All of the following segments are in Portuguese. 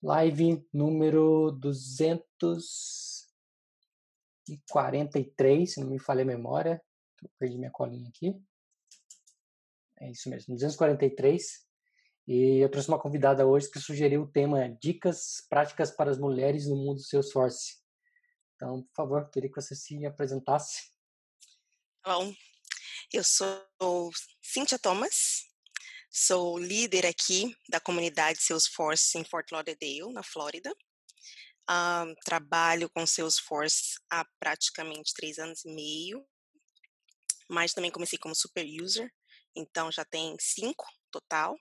Live número 243, se não me falha a memória. Eu perdi minha colinha aqui. É isso mesmo, 243. E eu trouxe uma convidada hoje que sugeriu o tema Dicas Práticas para as Mulheres no Mundo Salesforce. Então, por favor, queria que você se apresentasse. Bom, eu sou Cynthia Thomas, Sou líder aqui da comunidade Salesforce em Fort Lauderdale, na Flórida. Um, trabalho com Salesforce há praticamente três anos e meio, mas também comecei como super user, então já tem cinco total.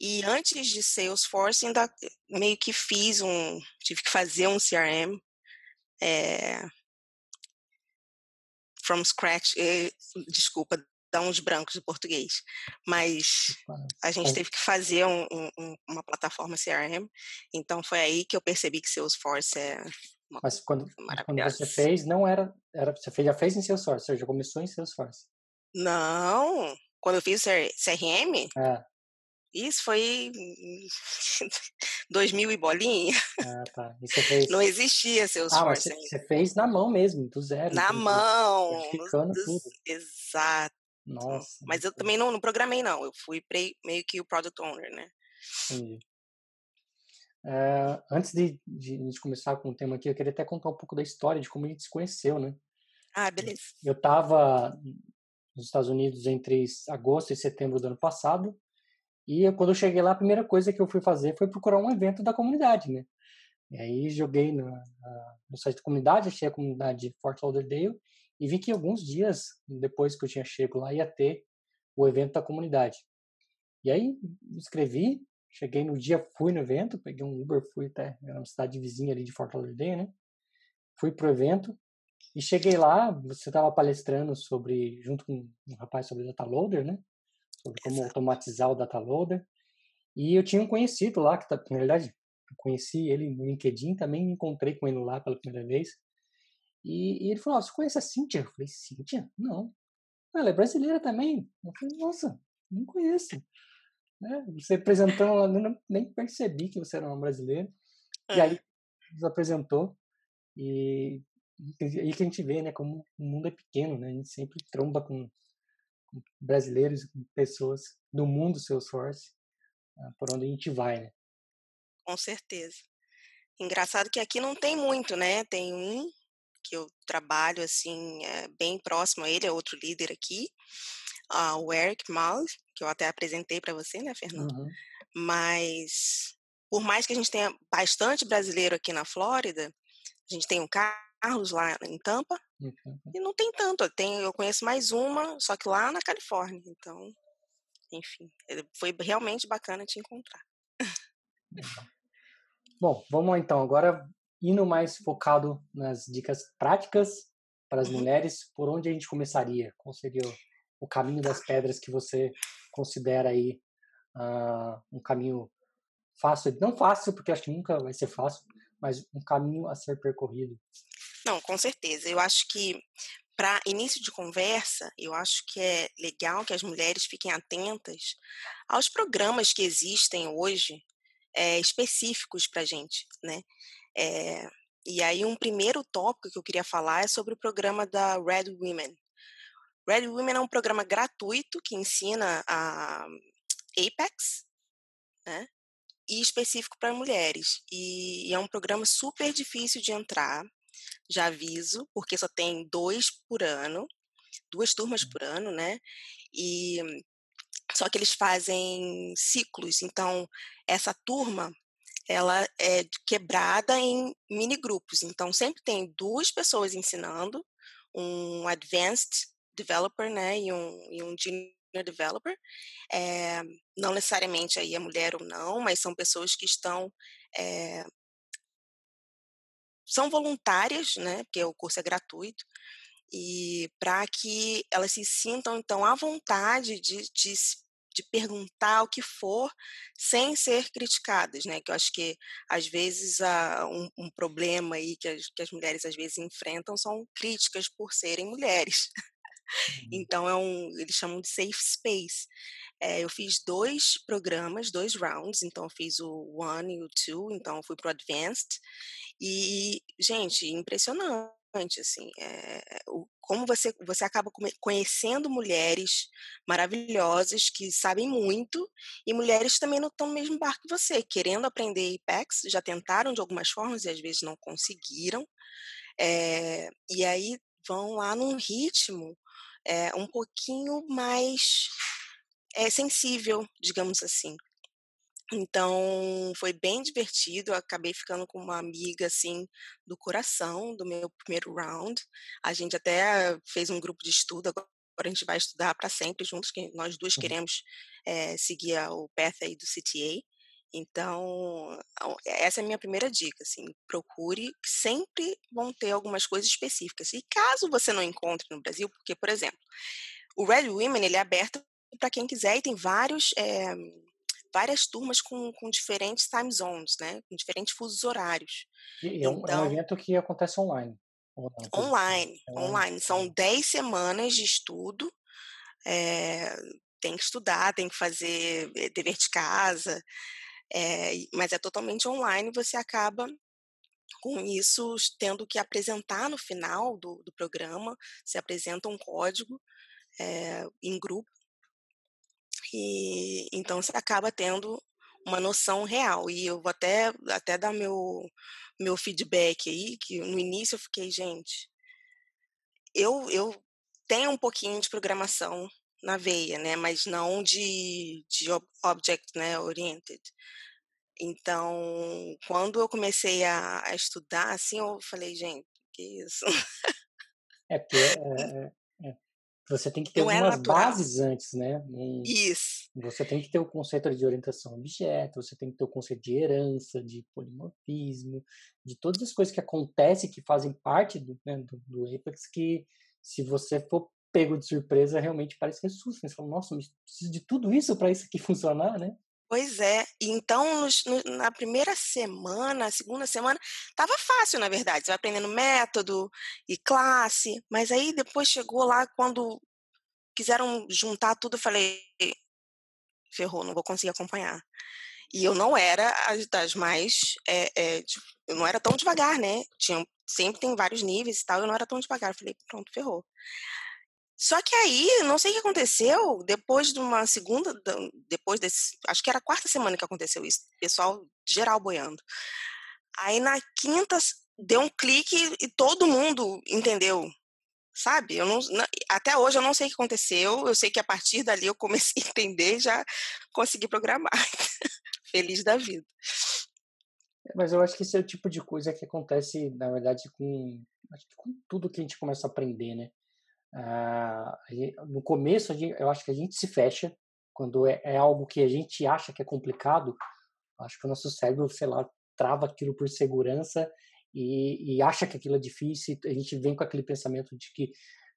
E antes de Salesforce, ainda meio que fiz um, tive que fazer um CRM é, from scratch, eh, desculpa, dá uns brancos de português. Mas a gente teve que fazer um, um, uma plataforma CRM, então foi aí que eu percebi que Salesforce é uma Mas quando, quando você fez, não era, era. Você fez, já fez em Salesforce, você já começou em Salesforce? Não, quando eu fiz CRM, é. Isso foi 2000 e bolinha. Ah, tá. E você fez... Não existia Salesforce ah, mas você, fez na mão mesmo, do zero. Na mão. Ficando tudo. Exato. Nossa. Mas eu também não, não programei, não. Eu fui meio que o product owner, né? Entendi. É, antes de, de, de, começar com o tema aqui, eu queria até contar um pouco da história de como a gente se conheceu, né? Ah, beleza. Eu estava nos Estados Unidos entre agosto e setembro do ano passado, e quando eu cheguei lá, a primeira coisa que eu fui fazer foi procurar um evento da comunidade, né? E aí joguei no, no site da comunidade, achei a comunidade Fort Lauderdale, e vi que alguns dias depois que eu tinha chego lá ia ter o evento da comunidade. E aí me inscrevi, cheguei no dia, fui no evento, peguei um Uber, fui até, era uma cidade vizinha ali de Fort Lauderdale, né? Fui pro evento e cheguei lá, você estava palestrando sobre, junto com um rapaz sobre data loader, né? Sobre como automatizar o data loader. E eu tinha um conhecido lá, que tá, na verdade, eu conheci ele no LinkedIn, também me encontrei com ele lá pela primeira vez. E, e ele falou: oh, Você conhece a Cíntia? Eu falei: Cíntia? Não. Ela é brasileira também. Eu falei: Nossa, não conheço. Né? Você apresentando lá, nem, percebi que você era uma brasileira. E aí, nos apresentou. E aí que a gente vê, né, como o mundo é pequeno, né? A gente sempre tromba com, com brasileiros, com pessoas do mundo Salesforce, uh, por onde a gente vai, né? Com certeza. Engraçado que aqui não tem muito, né? Tem um que eu trabalho assim é, bem próximo a ele, é outro líder aqui, uh, o Eric Mal, que eu até apresentei para você, né, Fernando? Uhum. Mas por mais que a gente tenha bastante brasileiro aqui na Flórida, a gente tem o Carlos lá em Tampa uhum. e não tem tanto. Tem, eu conheço mais uma, só que lá na Califórnia. Então, enfim, foi realmente bacana te encontrar. Bom, vamos lá então. Agora indo mais focado nas dicas práticas para as uhum. mulheres, por onde a gente começaria? Qual seria o, caminho das pedras que você considera aí uh, um caminho fácil? Não fácil, porque acho que nunca vai ser fácil, mas um caminho a ser percorrido. Não, com certeza. Eu acho que para início de conversa, eu acho que é legal que as mulheres fiquem atentas aos programas que existem hoje é, específicos para a gente, né? É, e aí, um primeiro tópico que eu queria falar é sobre o programa da Red Women. Red Women é um programa gratuito que ensina a Apex, né? E específico para mulheres. E, e é um programa super difícil de entrar, já aviso, porque só tem dois por ano, duas turmas hum. por ano, né? E só que eles fazem ciclos. Então, essa turma ela é quebrada em mini grupos. Então, sempre tem duas pessoas ensinando, um advanced developer, né, e um, e um junior developer. É, não necessariamente aí é mulher ou não, mas são pessoas que estão é, são voluntárias, né, porque o curso é gratuito, e para que elas se sintam então à vontade de, de de perguntar o que for sem ser criticadas, né? Que eu acho que às vezes um, um problema aí que as, que as, mulheres às vezes enfrentam são críticas por serem mulheres. Uhum. Então é um, eles chamam de safe space. É, eu fiz dois programas, dois rounds, então eu fiz o one e o two, então fui pro advanced. E, gente, impressionante, assim, é, o, como você, você acaba conhecendo mulheres maravilhosas que sabem muito e mulheres também não estão no mesmo barco que você, querendo aprender Apex, já tentaram de algumas formas e às vezes não conseguiram. É, e aí vão lá num ritmo é, um pouquinho mais é, sensível, digamos assim. Então, foi bem divertido, eu acabei ficando com uma amiga, assim, do coração, do meu primeiro round. A gente até fez um grupo de estudo, agora a gente vai estudar para sempre juntos, que nós duas uhum. queremos é, seguir o path aí do CTA. Então, essa é a minha primeira dica, assim, procure, sempre vão ter algumas coisas específicas. E caso você não encontre no Brasil, porque, por exemplo, o Red Women, ele é aberto para quem quiser e tem vários, é, várias turmas com, com diferentes time zones, né, com diferentes fusos horários. E é um, então, é um então evento que acontece online. Online, é online. São 10 semanas de estudo, é, tem que estudar, tem que fazer eh, dever de casa, é, mas é totalmente online, você acaba com isso tendo que apresentar no final do, do programa, se apresenta um código é, em grupo, e então você acaba tendo uma noção real. E eu vou até, até dar meu, meu feedback aí, que no início eu fiquei, gente, eu, eu tenho um pouquinho de programação na veia, né? Mas não de, de object né, oriented. Então, quando eu comecei a, a estudar, assim, eu falei, gente, que isso? É porque é, é, é. Você tem que ter não algumas bases antes, né? E isso. Você tem que ter o conceito de orientação a objeto, você tem que ter o conceito de herança, de polimorfismo, de todas as coisas que acontecem, que fazem parte do, né, do, do Apex, que se você for pego de surpresa, realmente parece que assusta. Você fala, nossa, mas preciso de tudo isso para isso aqui funcionar, né? Pois é. Então, nos, no, na primeira semana, segunda semana, estava fácil, na verdade. Você vai aprendendo método e classe, mas aí depois chegou lá, quando quiseram juntar tudo, eu falei, ferrou, não vou conseguir acompanhar. E eu não era as das mais. É, é, eu não era tão devagar, né? Tinha, sempre tem vários níveis e tal, eu não era tão devagar. Eu falei, pronto, ferrou. Só que aí, não sei o que aconteceu, depois de uma segunda, depois desse, acho que era a quarta semana que aconteceu isso, pessoal geral boiando. Aí na quinta deu um clique e todo mundo entendeu, sabe? Eu não, até hoje eu não sei o que aconteceu, eu sei que a partir dali eu comecei a entender e já consegui programar. Feliz da vida. Mas eu acho que esse é o tipo de coisa que acontece, na verdade, com, com tudo que a gente começa a aprender, né? Ah, no começo, eu acho que a gente se fecha quando é, é, algo que a gente acha que é complicado. Acho que o nosso cérebro, sei lá, trava aquilo por segurança e, e acha que aquilo é difícil. A gente vem com aquele pensamento de que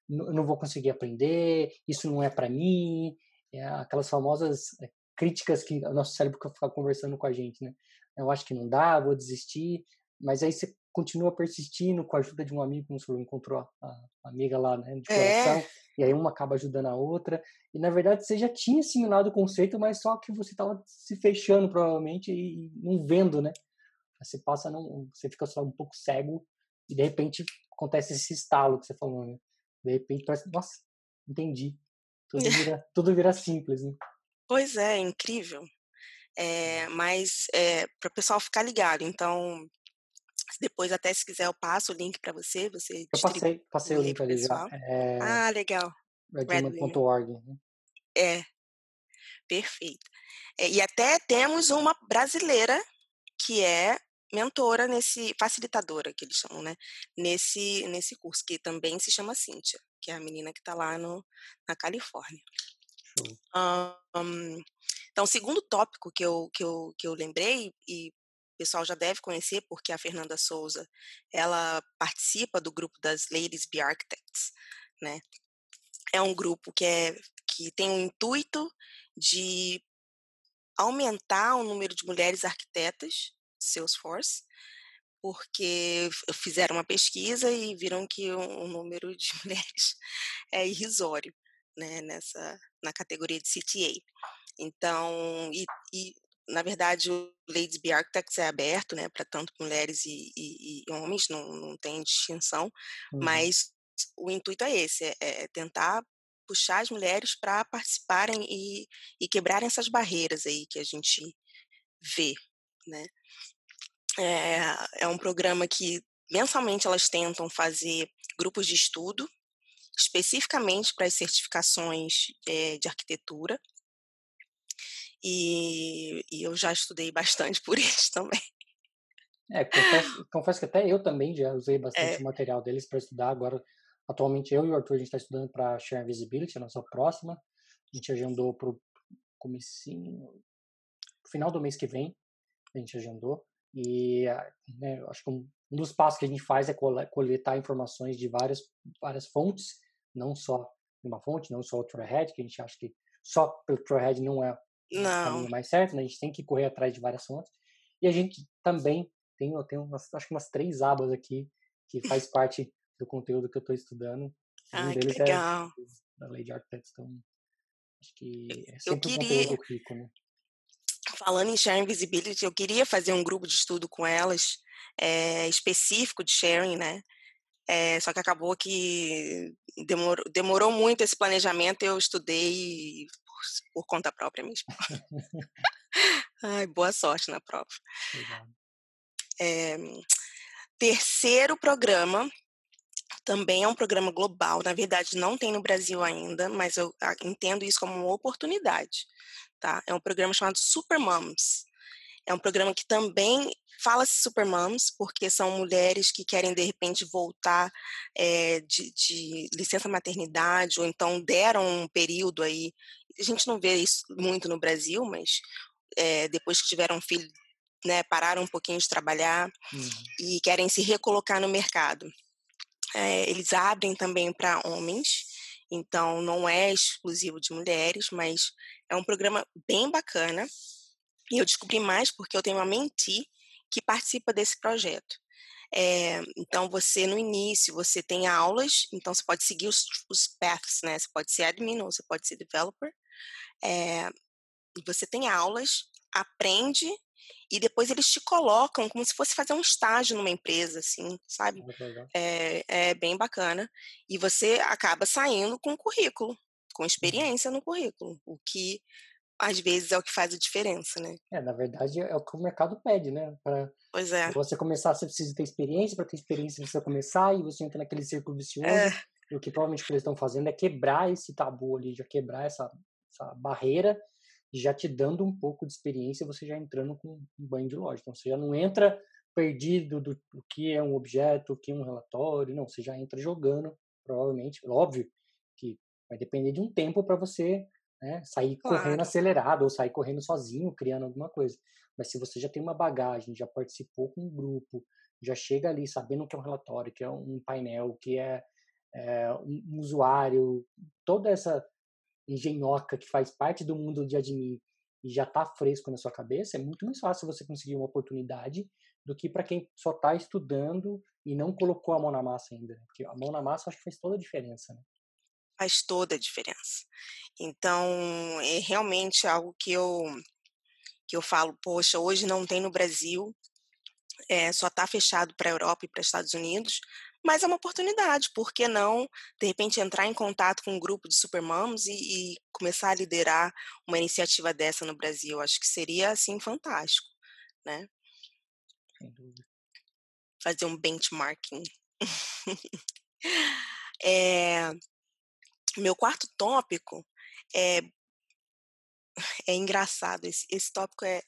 não vou conseguir aprender, isso não é para mim. É aquelas famosas é, críticas que o nosso cérebro fica conversando com a gente, né? Eu acho que não dá, vou desistir. Mas aí você continua persistindo com a ajuda de um amigo, como você encontrou a, amiga lá, né, de coração, é. e aí uma acaba ajudando a outra. E na verdade você já tinha assimilado o conceito, mas só que você estava se fechando provavelmente e não vendo, né? Você passa, não, você fica só um pouco cego e de repente acontece esse estalo que você falou, né? De repente parece, nossa, entendi. Tudo vira, tudo vira simples, né? Pois é, incrível. É, mas é, para o pessoal ficar ligado, então depois, até se quiser, eu passo o link para você. você eu passei, passei o link ali já. É... Ah, legal. Redwoman.org. Né? É, perfeito. É, e até temos uma brasileira que é mentora nesse, facilitadora que eles chamam, né? Nesse, nesse curso, que também se chama Cíntia, que é a menina que está lá no, na Califórnia. Um, então, o segundo tópico que eu, que eu, que eu lembrei, e pessoal já deve conhecer, porque a Fernanda Souza, ela participa do grupo das Ladies Be Architects, né? É um grupo que, é, que tem o intuito de aumentar o número de mulheres arquitetas, Salesforce, porque fizeram uma pesquisa e viram que o, o número de mulheres é irrisório, né, nessa, na categoria de CTA. Então, e, e na verdade, o Ladies Be Architects é aberto, né, para tanto mulheres e, e, e, homens, não, não tem distinção, uhum. mas o intuito é esse, é, é tentar puxar as mulheres para participarem e, e quebrarem essas barreiras aí que a gente vê, né. É, é um programa que mensalmente elas tentam fazer grupos de estudo especificamente para as certificações é, de arquitetura e, e, eu já estudei bastante por eles também. É, confesso, confesso que até eu também já usei bastante é. material deles para estudar. Agora, atualmente, eu e o Arthur, a gente está estudando para Share Visibility, a nossa próxima. A gente agendou para o comecinho, final do mês que vem, a gente agendou. E né, acho que um, um, dos passos que a gente faz é coletar informações de várias, várias fontes, não só uma fonte, não só o Trailhead, que a gente acha que só pelo Trailhead não é o caminho mais certo, né? a gente tem que correr atrás de várias fontes. E a gente também tem, eu tenho umas, acho que umas três abas aqui que faz parte do conteúdo que eu estou estudando. Um deles que é legal. é da Lei de Arquitetos, então acho que é sempre eu queria, um conteúdo rico, né? Falando em Sharing Visibility, eu queria fazer um grupo de estudo com elas, é, específico de sharing, né? É, só que acabou que demorou, demorou muito esse planejamento, eu estudei por conta própria mesmo. Ai, boa sorte na prova. É, terceiro programa também é um programa global. Na verdade, não tem no Brasil ainda, mas eu ah, entendo isso como uma oportunidade. Tá? É um programa chamado Super Moms. É um programa que também fala-se Super Moms, porque são mulheres que querem, de repente, voltar é, de, de, licença maternidade, ou então deram um período aí. A gente não vê isso muito no Brasil, mas é, depois que tiveram um filho, né, pararam um pouquinho de trabalhar uhum. e querem se recolocar no mercado. É, eles abrem também para homens, então não é exclusivo de mulheres, mas é um programa bem bacana e eu descobri mais porque eu tenho uma mentee que participa desse projeto. É, então, você, no início, você tem aulas, então você pode seguir os, os paths, né? Você pode ser admin ou você pode ser developer. É, você tem aulas, aprende e depois eles te colocam como se fosse fazer um estágio numa empresa, assim, sabe? É, é bem bacana. E você acaba saindo com um currículo, com uhum. experiência no currículo, o que às vezes é o que faz a diferença, né? É, na verdade é o que o mercado pede, né? Para pois é. você começar, você precisa ter experiência, para ter experiência você precisa começar e você entra naquele círculo vicioso. É. E o que provavelmente eles estão fazendo é quebrar esse tabu ali, já quebrar essa, essa barreira, já te dando um pouco de experiência, você já entrando com um banho de loja. Então você já não entra perdido do, do que é um objeto, o que é um relatório, não, você já entra jogando, provavelmente, óbvio que vai depender de um tempo para você né? Sair claro. correndo acelerado ou sair correndo sozinho, criando alguma coisa. Mas se você já tem uma bagagem, já participou com um grupo, já chega ali sabendo o que é um relatório, que é um painel, que é, é um usuário, toda essa engenhoca que faz parte do mundo de admin e já está fresco na sua cabeça, é muito mais fácil você conseguir uma oportunidade do que para quem só está estudando e não colocou a mão na massa ainda. Né? Porque a mão na massa acho que faz toda a diferença. Né? faz toda a diferença. Então, é realmente algo que eu que eu falo, poxa, hoje não tem no Brasil, é, só está fechado para a Europa e para os Estados Unidos, mas é uma oportunidade, por que não, de repente, entrar em contato com um grupo de supermamos e, e começar a liderar uma iniciativa dessa no Brasil? Acho que seria, assim, fantástico, né? Sem dúvida. Fazer um benchmarking. é, meu quarto tópico é é engraçado esse, esse tópico é,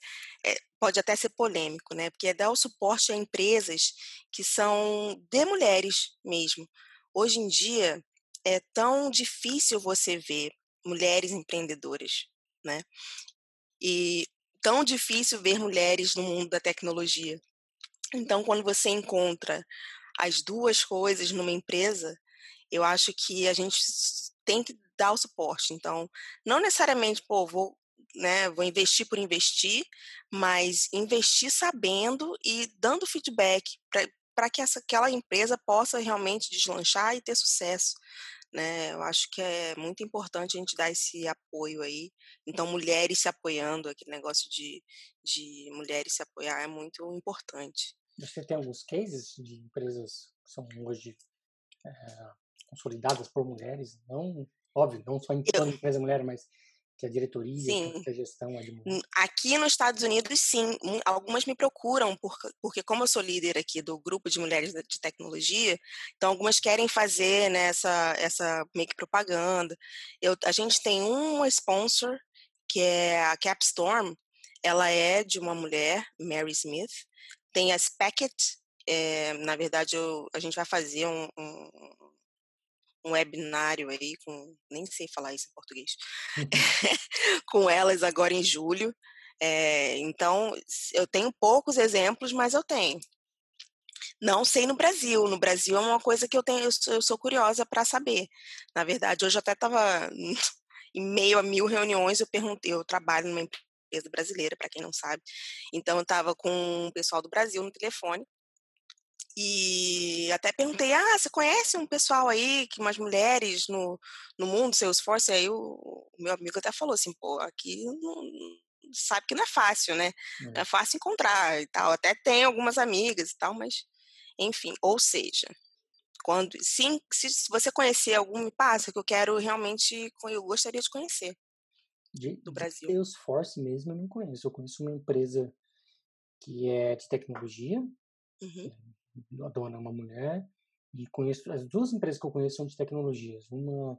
é, pode até ser polêmico, né? Porque é dar o suporte a empresas que são de mulheres mesmo. Hoje em dia é tão difícil você ver mulheres empreendedoras, né? E tão difícil ver mulheres no mundo da tecnologia. Então, quando você encontra as duas coisas numa empresa, eu acho que a gente tem que dar o suporte. Então, não necessariamente, pô, vou, né, vou investir por investir, mas investir sabendo e dando feedback para que essa, aquela empresa possa realmente deslanchar e ter sucesso. né? Eu acho que é muito importante a gente dar esse apoio aí. Então, mulheres se apoiando, aquele negócio de, de mulheres se apoiar é muito importante. Você tem alguns cases de empresas que são hoje é, consolidadas por mulheres? Não, óbvio, não só em toda empresa mulher, mas que a diretoria, sim. que a gestão mulher. Aqui nos Estados Unidos, sim. Algumas me procuram, porque como eu sou líder aqui do grupo de mulheres de tecnologia, então algumas querem fazer né, essa, essa meio que propaganda. Eu, a gente tem uma sponsor, que é a Capstorm, ela é de uma mulher, Mary Smith. Tem a Spacket, é, na verdade eu, a gente vai fazer um, um um webinário aí com, nem sei falar isso em português, uhum. com elas agora em julho. É, então, eu tenho poucos exemplos, mas eu tenho. Não sei no Brasil. No Brasil é uma coisa que eu tenho, eu sou, eu sou curiosa para saber. Na verdade, hoje eu até estava em meio a mil reuniões, eu perguntei, eu trabalho numa empresa brasileira, para quem não sabe. Então, eu estava com o pessoal do Brasil no telefone e até perguntei, ah, você conhece um pessoal aí, que umas mulheres no, no mundo Salesforce? Aí o, o meu amigo até falou assim, pô, aqui não, sabe que não é fácil, né? Não é. é fácil encontrar e tal. Até tem algumas amigas e tal, mas enfim, ou seja, quando sim, se você conhecer algum, me passa que eu quero realmente, eu gostaria de conhecer de, do Brasil. De Salesforce mesmo eu não conheço. Eu conheço uma empresa que é de tecnologia, uhum a dona é uma mulher, e conheço as duas empresas que eu conheço são de tecnologias. Uma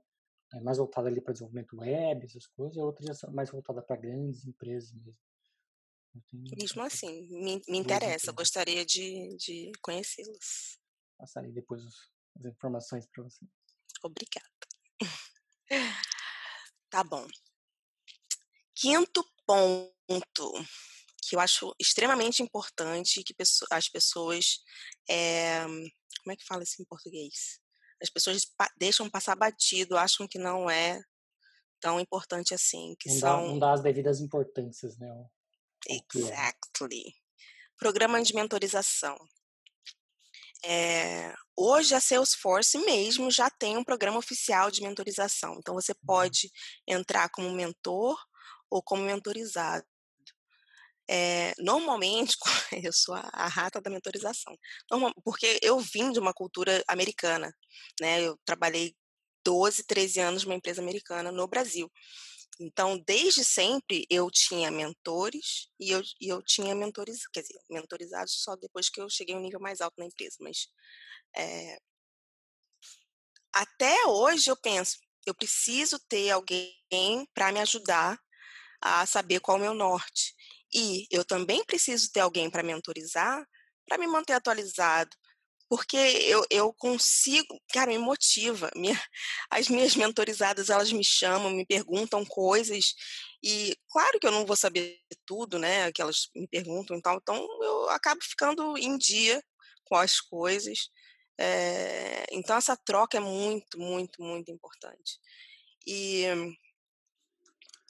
é mais voltada ali para desenvolvimento web, essas coisas, e a outra já é mais voltada para grandes empresas mesmo. Mesmo assim, me, me interessa, gostaria de, de conhecê-los. Passarei depois as informações para você. Obrigada. Tá bom. Quinto ponto que eu acho extremamente importante que as pessoas. É, como é que fala isso em português? As pessoas deixam passar batido, acham que não é tão importante assim. Que não, são... dá, não dá as devidas importâncias, né? É. Exactly. Programa de mentorização. É, hoje a Salesforce mesmo já tem um programa oficial de mentorização. Então você uhum. pode entrar como mentor ou como mentorizado. É, normalmente, eu sou a, a, rata da mentorização, Normal, porque eu vim de uma cultura americana, né? Eu trabalhei 12, 13 anos numa empresa americana no Brasil. Então, desde sempre, eu tinha mentores e eu, e eu tinha mentores, quer dizer, mentorizados só depois que eu cheguei a um nível mais alto na empresa. Mas é, até hoje eu penso, eu preciso ter alguém para me ajudar a saber qual é o meu norte. E eu também preciso ter alguém para mentorizar, para me manter atualizado, porque eu, eu consigo, cara, me motiva. Minha, as minhas mentorizadas, elas me chamam, me perguntam coisas, e claro que eu não vou saber tudo, né, que elas me perguntam e tal, então eu acabo ficando em dia com as coisas. É, então essa troca é muito, muito, muito importante. E,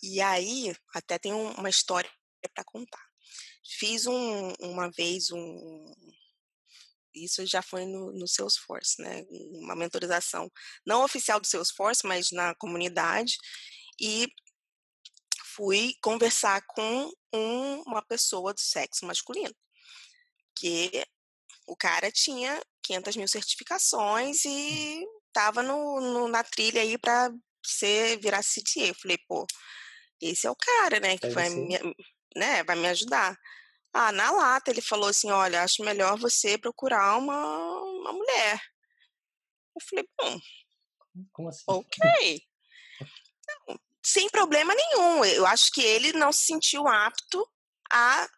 e aí, até tem uma história para contar. Fiz um, uma vez um. Isso já foi no, no Salesforce, né? Uma mentorização não oficial do Salesforce, mas na comunidade. E fui conversar com um, uma pessoa do sexo masculino, que o cara tinha 500 mil certificações e estava no, no, na trilha aí para ser virar CTA. Eu falei, pô, esse é o cara, né, que vai me, né, vai me ajudar. Ah, na lata ele falou assim, olha, acho melhor você procurar uma, uma mulher. Eu falei, bom, Como assim? ok. Não, sem problema nenhum. Eu acho que ele não se sentiu apto a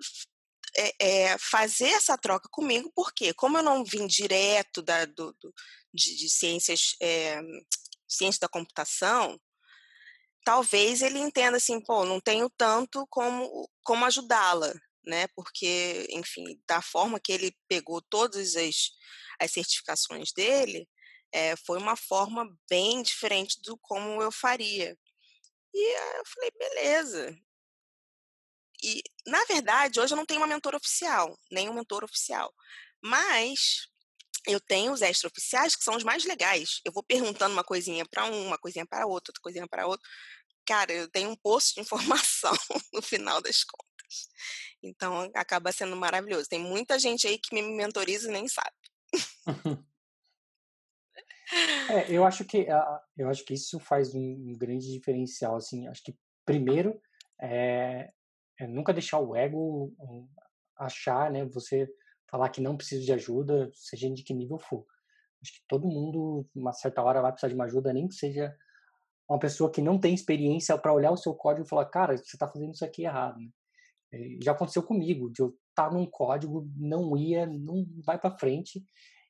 é, é, fazer essa troca comigo, porque como eu não vim direto da, do, do de, de, ciências, é, ciência da computação, talvez ele entenda assim, pô, não tenho tanto como, como ajudá-la, né? Porque, enfim, da forma que ele pegou todas as, as certificações dele, é, foi uma forma bem diferente do como eu faria. E eu falei, beleza. E, na verdade, hoje eu não tenho uma mentora oficial, nem um mentor oficial. Mas eu tenho os extraoficiais, que são os mais legais. Eu vou perguntando uma coisinha para um, uma coisinha para outro, outra coisinha para outro. Cara, eu tenho um poço de informação no final das contas. Então, acaba sendo maravilhoso. Tem muita gente aí que me mentoriza e nem sabe. É, eu acho que eu acho que isso faz um, grande diferencial assim acho que primeiro é, é nunca deixar o ego achar né você falar que não precisa de ajuda, seja de que nível for. Acho que todo mundo, uma certa hora, vai precisar de uma ajuda, nem que seja uma pessoa que não tem experiência para olhar o seu código e falar, cara, você está fazendo isso aqui errado. Né? Já aconteceu comigo, de eu estar tá num código, não ia, não vai para frente.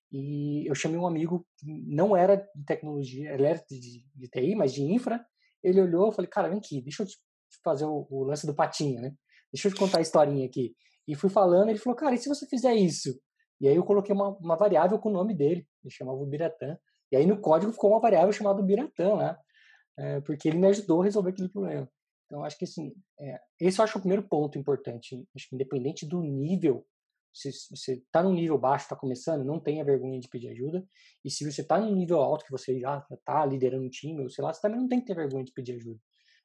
E eu chamei um amigo, não era de tecnologia, ele era de, de TI, mas de infra. Ele olhou e falei, cara, vem aqui, deixa eu te fazer o, o lance do patinho, né? Deixa eu te contar a historinha aqui. E fui falando, ele falou, cara, e se você fizer isso? E aí eu coloquei uma, uma variável com o nome dele, ele chamava o Biratã. E aí no código ficou uma variável chamada Biratã, né? É, porque ele me ajudou a resolver aquele problema. Então, acho que assim, é, esse eu acho o primeiro ponto importante. Acho que independente do nível, se você está num nível baixo, está começando, não tenha vergonha de pedir ajuda. E se você está num nível alto, que você já está liderando um time, ou sei lá, você também não tem que ter vergonha de pedir ajuda.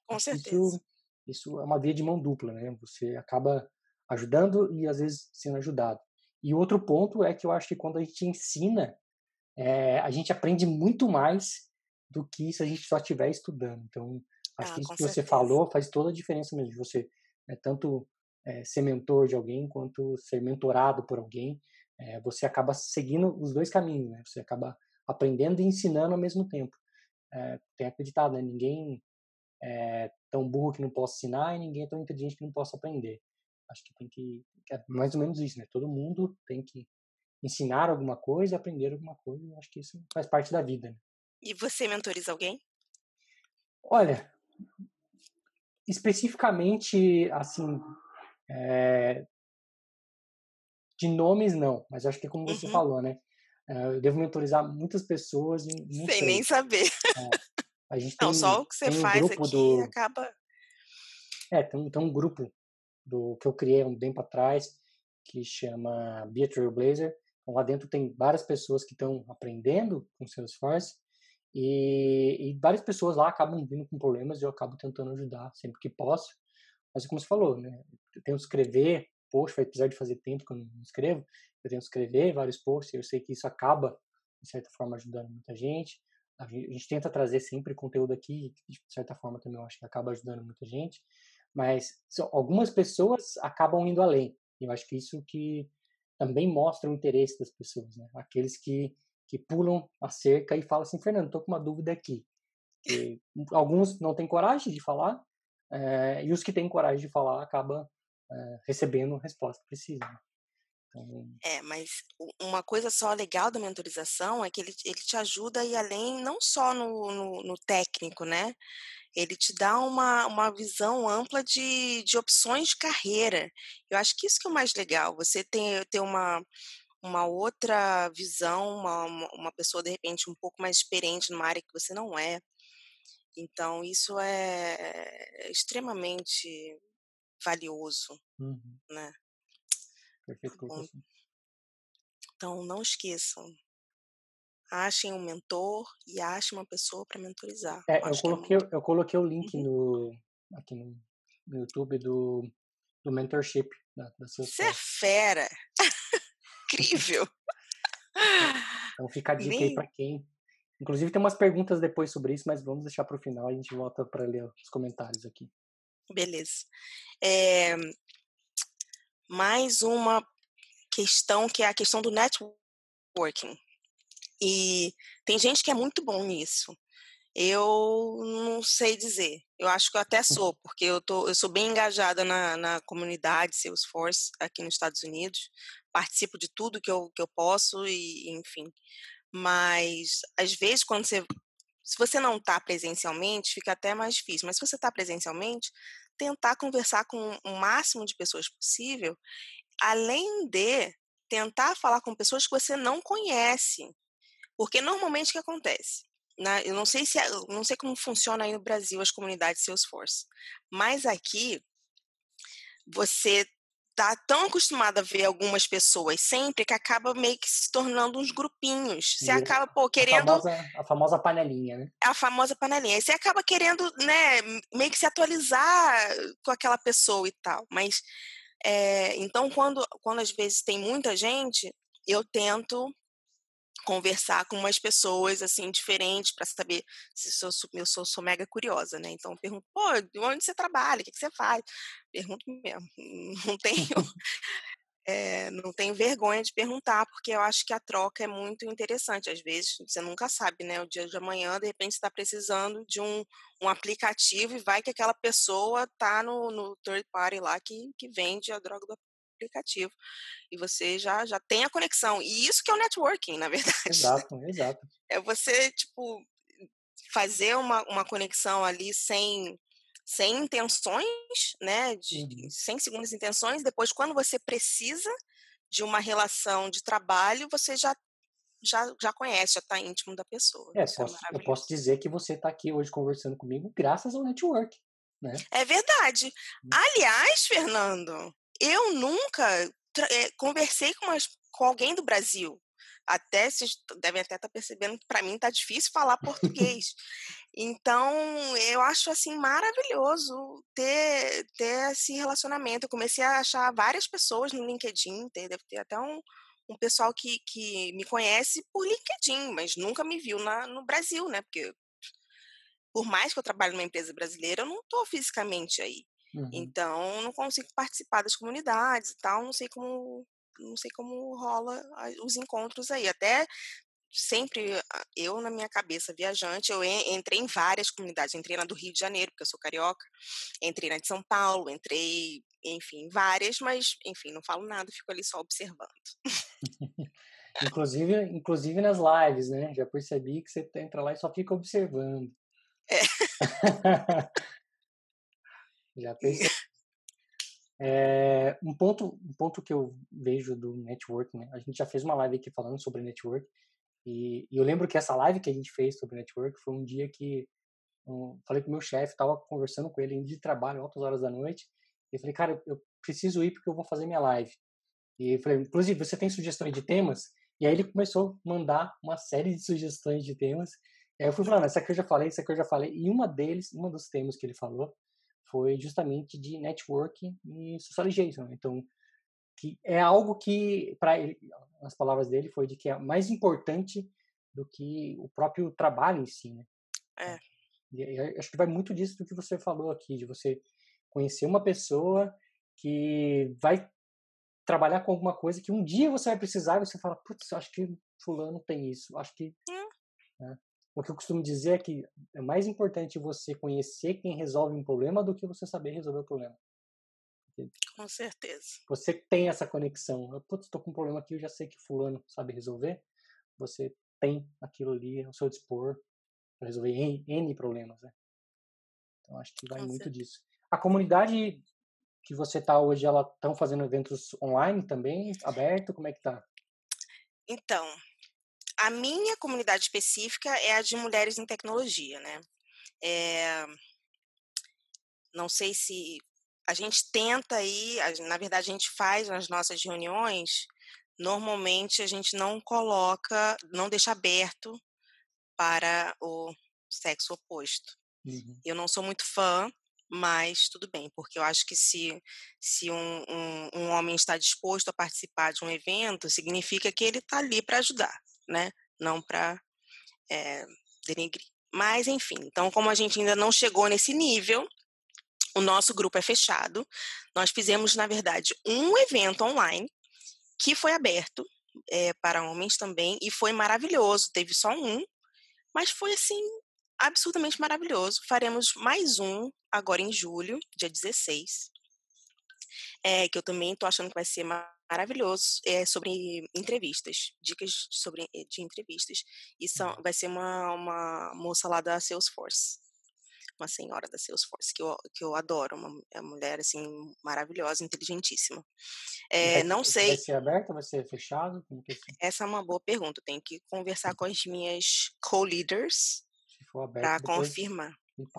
Com certeza. Isso, isso é uma via de mão dupla, né? Você acaba ajudando e às vezes sendo ajudado. E outro ponto é que eu acho que quando a gente ensina, é, a gente aprende muito mais do que se a gente só estiver estudando. Então, acho ah, que isso que você falou faz toda a diferença mesmo, de você né, tanto é, ser mentor de alguém quanto ser mentorado por alguém. É, você acaba seguindo os dois caminhos, né? Você acaba aprendendo e ensinando ao mesmo tempo. É, tem acreditado, né? Ninguém é tão burro que não possa ensinar e ninguém é tão inteligente que não possa aprender. Acho que tem que. É mais ou menos isso, né? Todo mundo tem que ensinar alguma coisa, aprender alguma coisa. Acho que isso faz parte da vida. Né? E você mentoriza alguém? Olha, especificamente, assim, é, de nomes não, mas acho que é como você uhum. falou, né? É, eu devo mentorizar muitas pessoas Sem sei. nem saber. É, a gente não, tem, só o que você um faz aqui do... acaba. É, tem, tem um grupo do que eu criei um tempo atrás, que chama Be Trailblazer. Então, lá dentro tem várias pessoas que estão aprendendo com Salesforce e, e, várias pessoas lá acabam vindo com problemas e eu acabo tentando ajudar sempre que posso. Mas como você falou, né, eu que escrever post, apesar de fazer tempo que eu não escrevo, eu tenho que escrever vários posts, eu sei que isso acaba, de certa forma, ajudando muita gente. A gente tenta trazer sempre conteúdo aqui, de certa forma também eu acho que acaba ajudando muita gente. Mas algumas pessoas acabam indo além. Eu acho que isso que também mostra o interesse das pessoas, né? Aqueles que, que pulam a cerca e falam assim, Fernando, estou com uma dúvida aqui. E alguns não têm coragem de falar, é, e os que têm coragem de falar acabam é, recebendo a resposta que precisam. Então... É, mas uma coisa só legal da mentorização é que ele, ele te ajuda ir além, não só no, no, no técnico, né? Ele te dá uma, uma visão ampla de, de opções de carreira. Eu acho que isso que é o mais legal, você ter, ter uma, uma outra visão, uma, uma pessoa, de repente, um pouco mais experiente numa área que você não é. Então, isso é, é extremamente valioso, uhum. né? Perfeito, Bom, então, não esqueçam, achem um mentor e achem uma pessoa para mentorizar. É, eu, coloquei, é eu coloquei o link uhum. no, aqui no, no, YouTube do, do mentorship da, da Você é fera! Incrível! então fica a dica Nem... aí para quem. Inclusive tem umas perguntas depois sobre isso, mas vamos deixar para o final, a gente volta para ler os comentários aqui. Beleza. É... Mais uma questão que é a questão do networking. E tem gente que é muito bom nisso. Eu não sei dizer. Eu acho que eu até sou, porque eu, tô, eu sou bem engajada na, na comunidade Salesforce aqui nos Estados Unidos. Participo de tudo que eu, que eu posso e, enfim. Mas, às vezes, quando você... Se você não está presencialmente, fica até mais difícil. Mas se você está presencialmente, tentar conversar com o máximo de pessoas possível, além de tentar falar com pessoas que você não conhece. Porque normalmente o que acontece? Na, eu não sei se é, não sei como funciona aí no Brasil as comunidades Salesforce, mas aqui você tá tão acostumado a ver algumas pessoas sempre que acaba meio que se tornando uns grupinhos. Você acaba, pô, querendo. A famosa, a famosa panelinha, né? A famosa panelinha. Você acaba querendo, né, meio que se atualizar com aquela pessoa e tal. Mas, é, então, quando, quando às vezes tem muita gente, eu tento conversar com umas pessoas assim diferentes para saber se sou, eu sou, sou, mega curiosa, né? Então eu pergunto, pô, onde você trabalha? O que, que você faz? Pergunto mesmo. Não tenho, é, não tenho vergonha de perguntar, porque eu acho que a troca é muito interessante. Às vezes você nunca sabe, né? O dia de amanhã, de repente, está precisando de um, um aplicativo e vai que aquela pessoa tá no, no third party lá que, que vende a droga do aplicativo. E você já, já tem a conexão. E isso que é o networking, na verdade. Exato, exato. É você, tipo, fazer uma, uma conexão ali sem, sem intenções, né? De, uhum. Sem segundas intenções. Depois, quando você precisa de uma relação de trabalho, você já já, já conhece, já está íntimo da pessoa. É, é posso, é eu posso dizer que você está aqui hoje conversando comigo graças ao network. Né? É verdade. Hum. Aliás, Fernando, eu nunca é, conversei com, umas, com alguém do Brasil. Até vocês devem até estar tá percebendo que para mim está difícil falar português. então, eu acho assim maravilhoso ter, ter esse relacionamento. Eu comecei a achar várias pessoas no LinkedIn, ter, deve ter até um, um pessoal que, que me conhece por LinkedIn, mas nunca me viu na, no Brasil, né? Porque por mais que eu trabalhe numa empresa brasileira, eu não estou fisicamente aí. Uhum. Então, não consigo participar das comunidades e tal, não sei como não sei como rola os encontros aí. Até sempre eu na minha cabeça viajante, eu entrei em várias comunidades, entrei na do Rio de Janeiro, porque eu sou carioca, entrei na de São Paulo, entrei, enfim, várias, mas enfim, não falo nada, fico ali só observando. inclusive, inclusive nas lives, né? Já percebi que você entra lá e só fica observando. É. Já. É, um, ponto, um ponto que eu vejo do network, né? A gente já fez uma live aqui falando sobre network. E, e eu lembro que essa live que a gente fez sobre network foi um dia que um, falei com meu chefe, estava conversando com ele de trabalho, altas horas da noite. E eu falei, cara, eu preciso ir porque eu vou fazer minha live. E eu falei, inclusive, você tem sugestões de temas? E aí ele começou a mandar uma série de sugestões de temas. E aí eu fui falando, essa aqui eu já falei, essa aqui eu já falei. E uma deles, uma dos temas que ele falou, foi justamente de networking e socialization. Então, que é algo que, para as palavras dele, foi de que é mais importante do que o próprio trabalho em si, né? É. E, acho que vai muito disso do que você falou aqui, de você conhecer uma pessoa que vai trabalhar com alguma coisa que um dia você vai precisar e você fala, putz, acho que fulano tem isso, acho que... Hum. Né? O que eu costumo dizer é que é mais importante você conhecer quem resolve um problema do que você saber resolver o problema. Com certeza. Você tem essa conexão. Eu estou com um problema aqui, eu já sei que fulano sabe resolver. Você tem aquilo ali ao seu dispor para resolver N, N, problemas. Né? Então acho que vai com muito certeza. disso. A comunidade que você está hoje, ela estão fazendo eventos online também, aberto? Como é que tá? Então, a minha comunidade específica é a de mulheres em tecnologia, né? É, não sei se a gente tenta aí, na verdade a gente faz nas nossas reuniões, normalmente a gente não coloca, não deixa aberto para o sexo oposto. Uhum. Eu não sou muito fã, mas tudo bem, porque eu acho que se, se um, um, um homem está disposto a participar de um evento, significa que ele está ali para ajudar né? Não para é, denegrir. Mas, enfim, então, como a gente ainda não chegou nesse nível, o nosso grupo é fechado. Nós fizemos, na verdade, um evento online que foi aberto é, para homens também e foi maravilhoso. Teve só um, mas foi assim absurdamente maravilhoso. Faremos mais um agora em julho, dia 16. É, que eu também estou achando que vai ser maravilhoso é sobre entrevistas, dicas sobre eh, de entrevistas. E são, uhum. vai ser uma, uma moça lá da Salesforce, uma senhora da Salesforce que eu, que eu adoro, uma, uma mulher assim maravilhosa, inteligentíssima. É, não sei. Vai ser aberto? Vai ser fechado? É Essa é uma boa pergunta. Tenho que conversar com as minhas co-leaders para confirmar.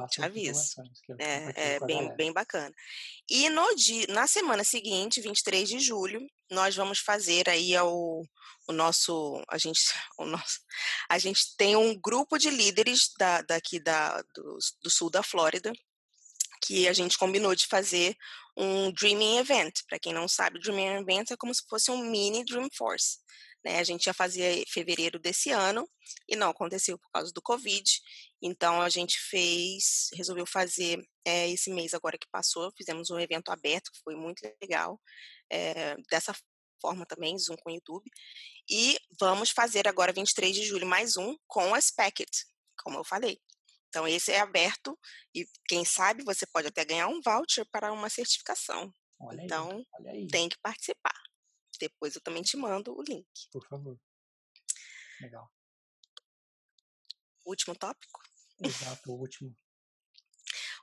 Te aviso. É, é bem, bem bacana. E no dia, na semana seguinte, 23 de julho, nós vamos fazer aí o, o nosso, a gente, o nosso, a gente tem um grupo de líderes da, daqui da, do, do sul da Flórida que a gente combinou de fazer um Dreaming Event. Para quem não sabe, Dreaming Event é como se fosse um mini Dreamforce. Né? A gente ia fazer em fevereiro desse ano e não aconteceu por causa do Covid. Então a gente fez, resolveu fazer é, esse mês agora que passou, fizemos um evento aberto, que foi muito legal. É, dessa forma também, Zoom com YouTube. E vamos fazer agora, 23 de julho, mais um com a Spacket, como eu falei. Então, esse é aberto e, quem sabe, você pode até ganhar um voucher para uma certificação. Olha então, aí, olha aí. tem que participar. Depois eu também te mando o link. Por favor. Legal. Último tópico? Exato, o último.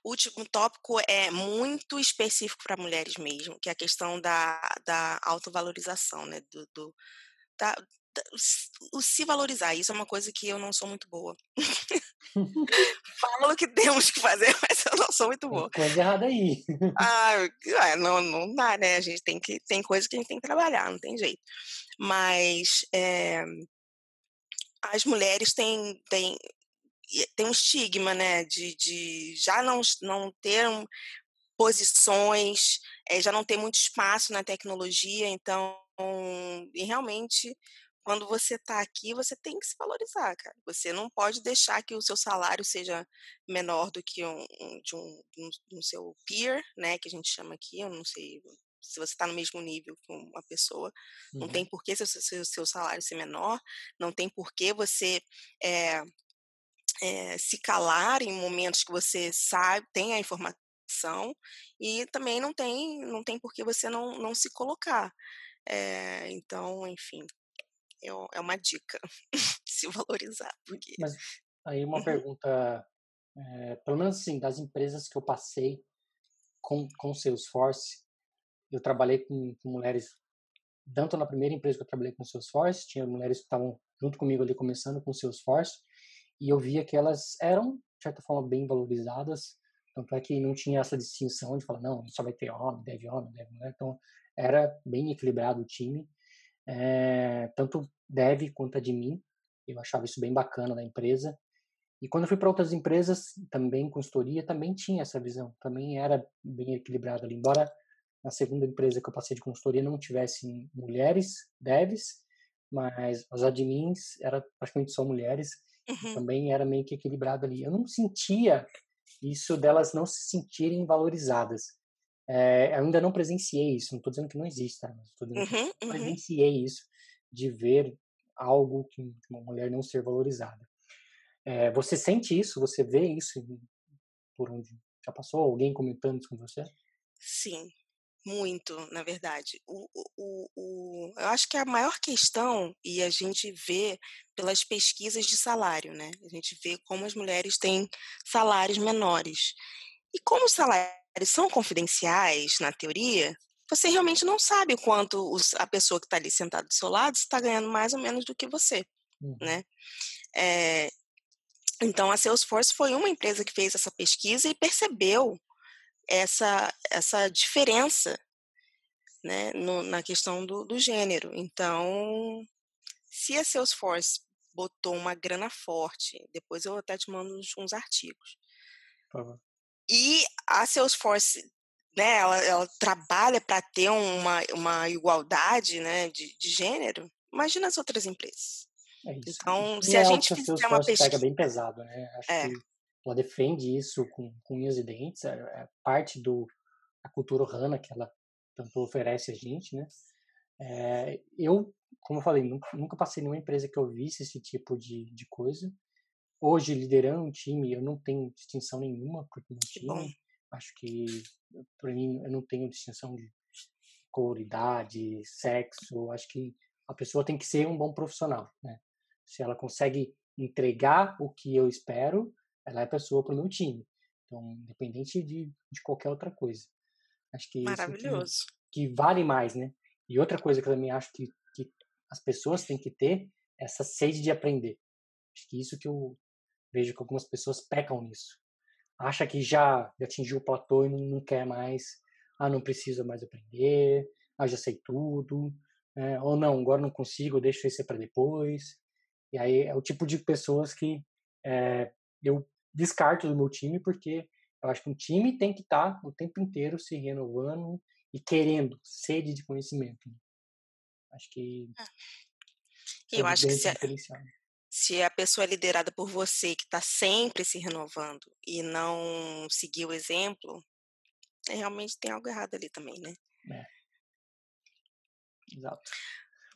O último tópico é muito específico para mulheres mesmo, que é a questão da, da autovalorização, né? Do, do da, da, o se valorizar. Isso é uma coisa que eu não sou muito boa. Falo que temos que fazer, mas eu não sou muito boa. Coisa errada aí. Ah, não, não dá, né? A gente tem que tem coisa que a gente tem que trabalhar, não tem jeito. Mas é, as mulheres têm, têm tem um estigma, né, de, de já não, não ter posições, é, já não ter muito espaço na tecnologia, então, e realmente, quando você está aqui, você tem que se valorizar, cara. Você não pode deixar que o seu salário seja menor do que um, um de um, um, um seu peer, né, que a gente chama aqui, eu não sei se você está no mesmo nível que uma pessoa, uhum. não tem por que seu, seu, seu salário ser menor, não tem por que você é, é, se calar em momentos que você sabe, tem a informação, e também não tem, não tem por que você não, não se colocar. É, então, enfim, é, é uma dica, se valorizar. Porque... Mas aí uma uhum. pergunta, é, pelo menos assim, das empresas que eu passei com, com Salesforce, eu trabalhei com, com mulheres, tanto na primeira empresa que eu trabalhei com Salesforce, tinha mulheres que estavam junto comigo ali começando com Salesforce, e eu via que elas eram, de certa forma, bem valorizadas, tanto é que não tinha essa distinção de falar, não, só vai ter homem, deve homem, deve mulher, então era bem equilibrado o time, é, tanto deve quanto admin, eu achava isso bem bacana da empresa, e quando eu fui para outras empresas, também consultoria, também tinha essa visão, também era bem equilibrado ali, embora na segunda empresa que eu passei de consultoria não tivesse mulheres devs, mas os admins era praticamente só mulheres, Uhum. Também era meio que equilibrado ali. Eu não sentia isso delas não se sentirem valorizadas. É, eu ainda não presenciei isso, não estou dizendo que não existe, tá? Estou dizendo uhum, que uhum. presenciei isso, de ver algo que uma mulher não ser valorizada. É, você sente isso? Você vê isso por onde já passou? Alguém comentando isso com você? Sim, muito, na verdade. O, o, o, eu acho que a maior questão, e a gente vê pelas pesquisas de salário, né? A gente vê como as mulheres têm salários menores. E como os salários são confidenciais, na teoria, você realmente não sabe quanto os, a pessoa que está ali sentada do seu lado está ganhando mais ou menos do que você, uhum. né? É, então, a Salesforce foi uma empresa que fez essa pesquisa e percebeu essa, essa diferença né, no, na questão do, do gênero. Então, se a Salesforce botou uma grana forte, depois eu até te mando uns, uns artigos. Uhum. E a Salesforce, né, ela, ela trabalha para ter uma, uma igualdade né, de, de gênero. Imagina as outras empresas. É isso. Então, se a é gente fizer uma pesquisa. pega bem pesado, né? Acho é. que ela defende isso com, com unhas e dentes, é, é parte do, da cultura HANA que ela tanto oferece a gente, né? É, eu, como eu falei, nunca, nunca passei numa empresa que eu visse esse tipo de, de coisa. Hoje, liderando um time, eu não tenho distinção nenhuma porque meu time. Acho que, para mim, eu não tenho distinção de cor, idade, sexo. Acho que a pessoa tem que ser um bom profissional, né? Se ela consegue entregar o que eu espero, ela é a pessoa para o meu time. Então, independente de, de qualquer outra coisa. Acho que Maravilhoso. Isso que, que, vale mais, né? E outra coisa que eu também acho que, que as pessoas têm que ter é essa sede de aprender. Acho que isso que eu vejo que algumas pessoas pecam nisso. acha que já atingiu o platô e não, quer mais, ah, não precisa mais aprender, ah, já sei tudo, é, ou não, agora não consigo, deixa isso para depois. E aí é o tipo de pessoas que é, eu descarto do meu time, porque eu acho que um time tem que estar tá o tempo inteiro se renovando e querendo, sede de conhecimento. Acho que. É. Eu acho que se a, se a pessoa é liderada por você, que está sempre se renovando e não seguir o exemplo, é, realmente tem algo errado ali também, né? É. Exato.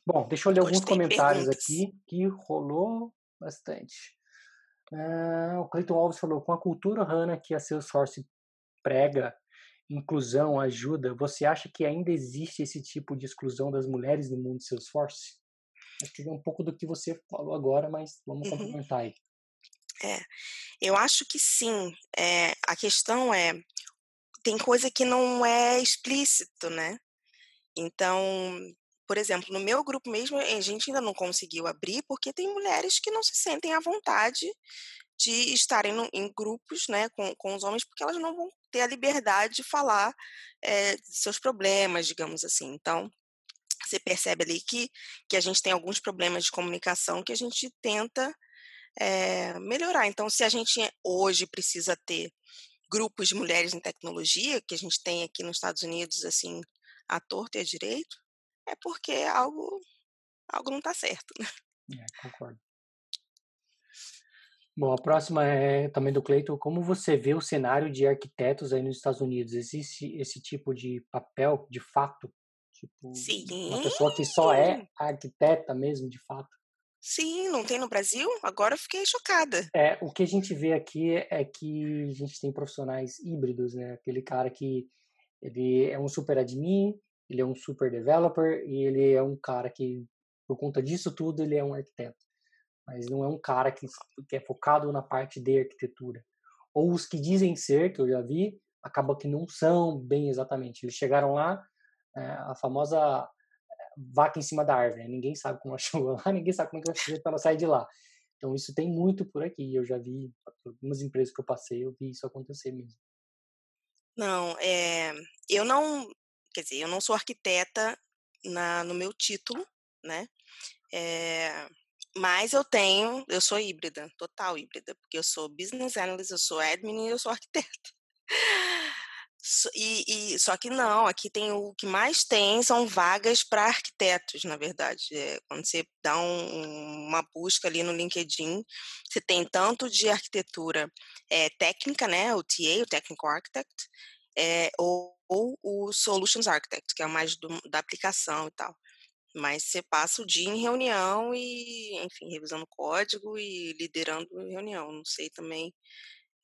Bom, deixa eu ler alguns comentários aqui que rolou bastante. Uh, o Cleiton Alves falou: com a cultura HANA que a Salesforce prega, inclusão, ajuda, você acha que ainda existe esse tipo de exclusão das mulheres no mundo de Salesforce? Acho que é um pouco do que você falou agora, mas vamos uhum. complementar aí. É, eu acho que sim. É, a questão é, tem coisa que não é explícito, né? Então, por exemplo, no meu grupo mesmo, a gente ainda não conseguiu abrir porque tem mulheres que não se sentem à vontade de estarem no, em grupos né, com, com os homens, porque elas não vão ter a liberdade de falar é, seus problemas, digamos assim. Então, você percebe ali que, que a gente tem alguns problemas de comunicação que a gente tenta é, melhorar. Então, se a gente hoje precisa ter grupos de mulheres em tecnologia, que a gente tem aqui nos Estados Unidos, assim, à torta e à direito, é porque algo, algo não está certo. Né? É, concordo. Bom, a próxima é também do Cleiton. Como você vê o cenário de arquitetos aí nos Estados Unidos? Existe esse tipo de papel, de fato? Tipo, Sim. Uma pessoa que só é arquiteta mesmo, de fato? Sim, não tem no Brasil? Agora eu fiquei chocada. É, o que a gente vê aqui é que a gente tem profissionais híbridos, né? Aquele cara que ele é um super admin, ele é um super developer e ele é um cara que, por conta disso tudo, ele é um arquiteto. Mas não é um cara que, que é focado na parte de arquitetura. Ou os que dizem ser, que eu já vi, acaba que não são bem exatamente. Eles chegaram lá, é, a famosa é, vaca em cima da árvore. Né? Ninguém sabe como ela chegou lá, ninguém sabe como é que vai fazer para ela sair de lá. Então isso tem muito por aqui. Eu já vi algumas empresas que eu passei, eu vi isso acontecer mesmo. Não, é, eu não, quer dizer, eu não sou arquiteta na, no meu título, né? É, mas eu tenho, eu sou híbrida, total híbrida, porque eu sou business analyst, eu sou admin e eu sou arquiteta. E, e, só que não, aqui tem o que mais tem são vagas para arquitetos, na verdade. É, quando você dá um, uma busca ali no LinkedIn, você tem tanto de arquitetura é, técnica, né, o TA, o Technical Architect, é, ou, ou, o Solutions Architect, que é mais do, da aplicação e tal. Mas você passa o dia em reunião e, enfim, revisando código e liderando reunião. Não sei também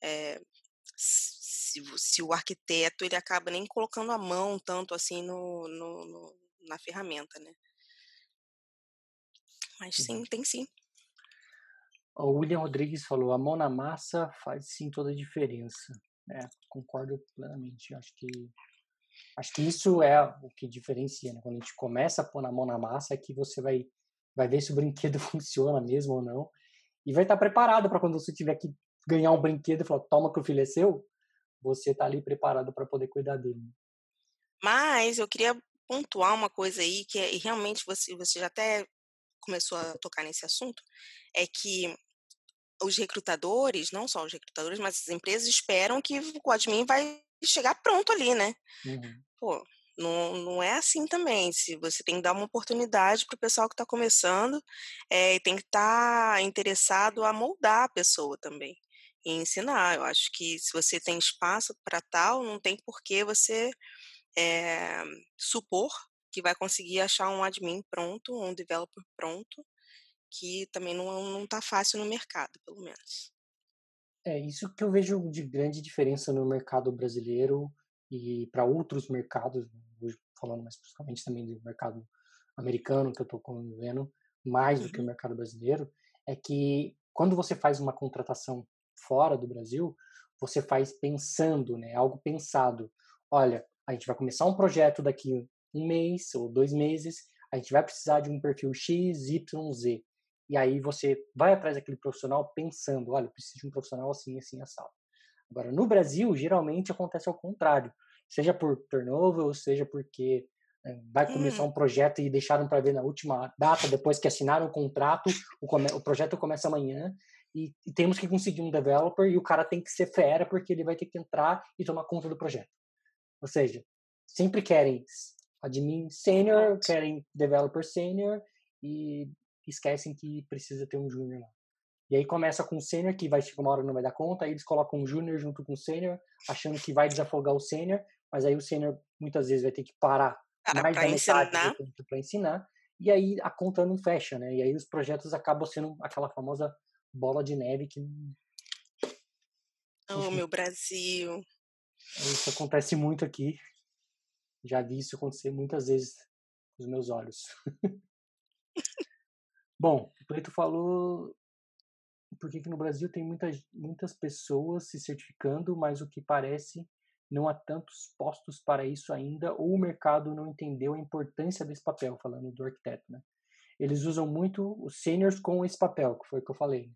é, se, se, o arquiteto ele acaba nem colocando a mão tanto assim no, no, no na ferramenta, né? Mas sim, tem sim. O William Rodrigues falou: a mão na massa faz sim toda a diferença. É, concordo plenamente. Acho que acho que isso é o que diferencia, né? Quando a gente começa a pôr na mão na massa, é que você vai vai ver se o brinquedo funciona mesmo ou não e vai estar preparado para quando você tiver que ganhar um brinquedo e falar, toma que o filho é seu, você tá ali preparado para poder cuidar dele. Mas eu queria pontuar uma coisa aí que é, realmente você você já até começou a tocar nesse assunto, é que os recrutadores, não só os recrutadores, mas as empresas esperam que o admin vai chegar pronto ali, né? Uhum. Pô, não, não é assim também. Se você tem que dar uma oportunidade para o pessoal que está começando, é, tem que estar tá interessado a moldar a pessoa também e ensinar. Eu acho que se você tem espaço para tal, não tem por que você é, supor que vai conseguir achar um admin pronto, um developer pronto, que também não está fácil no mercado, pelo menos. É isso que eu vejo de grande diferença no mercado brasileiro e para outros mercados, falando mais especificamente também do mercado americano que eu estou convivendo, mais do que o uhum. mercado brasileiro, é que quando você faz uma contratação fora do Brasil, você faz pensando, né, algo pensado. Olha, a gente vai começar um projeto daqui um mês ou dois meses, a gente vai precisar de um perfil X, Y, Z. E aí você vai atrás daquele profissional pensando, olha, eu preciso de um profissional assim, assim, assado. Agora, no Brasil, geralmente acontece ao contrário. Seja por turnover, ou seja porque é, vai começar hum. um projeto e deixaram para ver na última data, depois que assinaram o contrato, o, come, o projeto começa amanhã e, e, temos que conseguir um developer e o cara tem que ser fera porque ele vai ter que entrar e tomar conta do projeto. Ou seja, sempre querem admin sênior, querem developer sênior e esquecem que precisa ter um júnior lá. E aí começa com o sênior, que vai chegar uma hora não vai dar conta, aí eles colocam um júnior junto com o sênior, achando que vai desafogar o sênior, mas aí o sênior muitas vezes vai ter que parar Para mais da metade do tempo para ensinar, e aí a conta não fecha, né? E aí os projetos acabam sendo aquela famosa bola de neve que. Oh, meu Brasil! Isso acontece muito aqui. Já vi isso acontecer muitas vezes com os meus olhos. Bom, o Preto falou por que no Brasil tem muitas, muitas pessoas se certificando, mas o que parece não há tantos postos para isso ainda, ou o mercado não entendeu a importância desse papel, falando do arquiteto, né? Eles usam muito os seniors com esse papel, que foi o que eu falei.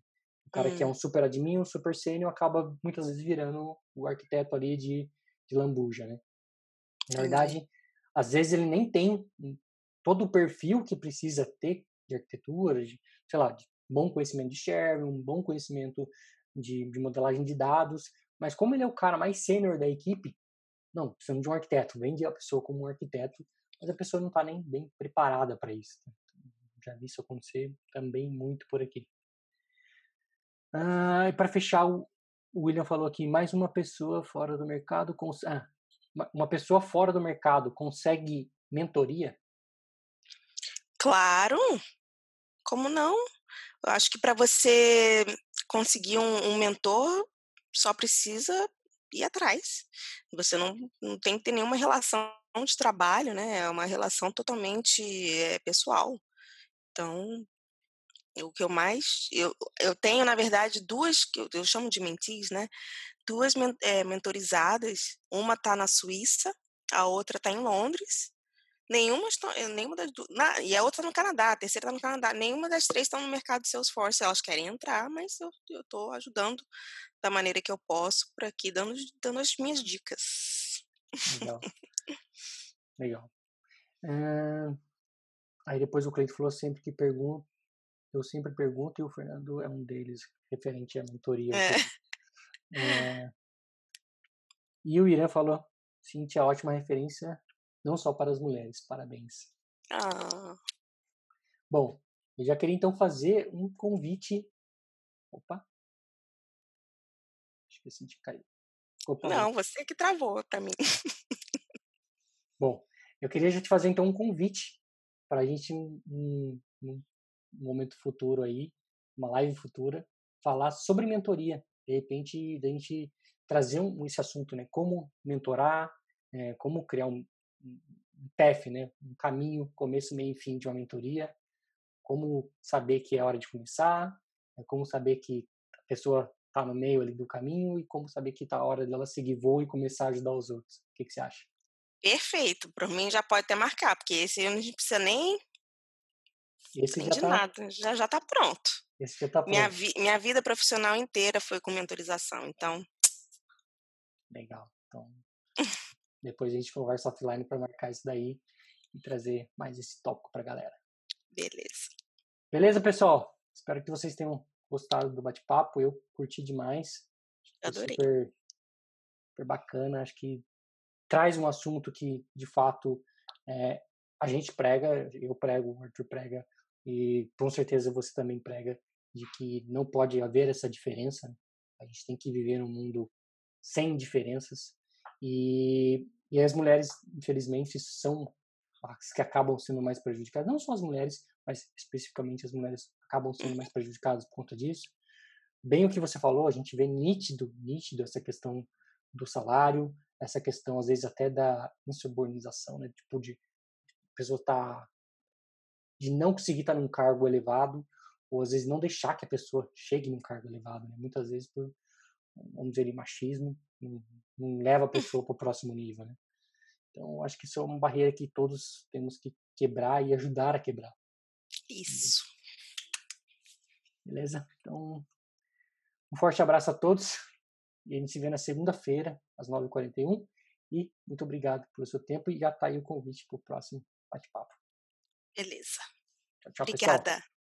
O cara hum. que é um super admin, um super sênior, acaba muitas vezes virando o arquiteto ali de, de lambuja, né? Na verdade, às vezes ele nem tem todo o perfil que precisa ter de arquitetura, de, sei lá, de bom conhecimento de share, um bom conhecimento de, de modelagem de dados, mas como ele é o cara mais sênior da equipe, não, precisamos de um arquiteto, vende a pessoa como um arquiteto, mas a pessoa não está nem bem preparada para isso. Né? Já vi isso acontecer também muito por aqui. Ah, e para fechar, o William falou aqui, mais uma pessoa fora do mercado, cons... ah, uma pessoa fora do mercado consegue mentoria? Claro, como não? Eu acho que para você conseguir um, um, mentor, só precisa ir atrás. Você não, não tem que ter nenhuma relação de trabalho, né? É uma relação totalmente é, pessoal. Então, o que eu mais. Eu, eu tenho, na verdade, duas, que eu, eu chamo de mentis, né? Duas é, mentorizadas. Uma está na Suíça, a outra está em Londres. Nenhuma, eh, nenhuma das duas. Na, e a outra tá no Canadá, a terceira está no Canadá. Nenhuma das três estão no mercado de Salesforce. Elas querem entrar, mas eu estou ajudando da maneira que eu posso por aqui, dando, dando as minhas dicas. Legal. Legal. É... Aí depois o Cleito falou sempre que pergunta, eu sempre pergunto e o Fernando é um deles, referente à mentoria. É. É... E o Irã falou, Cintia, ótima referência não só para as mulheres. Parabéns. Ah. Bom, eu já queria então fazer um convite. Opa. Acho que eu senti cair. Opa, não, você que travou mim. Bom, eu queria já te fazer então um convite para a gente, um, um, um momento futuro aí, uma live futura, falar sobre mentoria. De repente, da gente trazer um, esse assunto, né? Como mentorar, é, como criar um, um path, né? um caminho, começo, meio e fim de uma mentoria, como saber que é hora de começar, né? como saber que a pessoa está no meio ali do caminho e como saber que está a hora dela seguir voo e começar a ajudar os outros. O que, que você acha? Perfeito, para mim já pode até marcar, porque esse eu não precisa nem, esse nem já de tá... nada, já já está pronto. Esse já tá pronto. Minha, vi... minha vida profissional inteira foi com mentorização, então. Legal. Então, Depois a gente conversa offline para marcar isso daí e trazer mais esse tópico para a galera. Beleza. Beleza, pessoal? Espero que vocês tenham gostado do bate-papo. Eu curti demais. Adorei. Super, super bacana. Acho que traz um assunto que, de fato, é, a gente prega, eu prego, o Arthur prega, e com certeza você também prega, de que não pode haver essa diferença. A gente tem que viver num mundo sem diferenças. E, e as mulheres, infelizmente, são as que acabam sendo mais prejudicadas. Não só as mulheres, mas especificamente as mulheres acabam sendo mais prejudicadas por conta disso. Bem o que você falou, a gente vê nítido, nítido essa questão do salário, essa questão às vezes até da insubordinação, né? Tipo de a tá de não conseguir estar num cargo elevado ou às vezes não deixar que a pessoa chegue num cargo elevado, né? Muitas vezes por vamos dizer machismo, não leva a pessoa para o próximo nível, né? Então, acho que isso é uma barreira que todos temos que quebrar e ajudar a quebrar. Isso. Beleza? Então, um forte abraço a todos. E a gente se vê na segunda-feira, às 9h41. E muito obrigado pelo seu tempo e já está aí o convite para o próximo bate-papo. Beleza. Tchau, tchau, Obrigada. pessoal.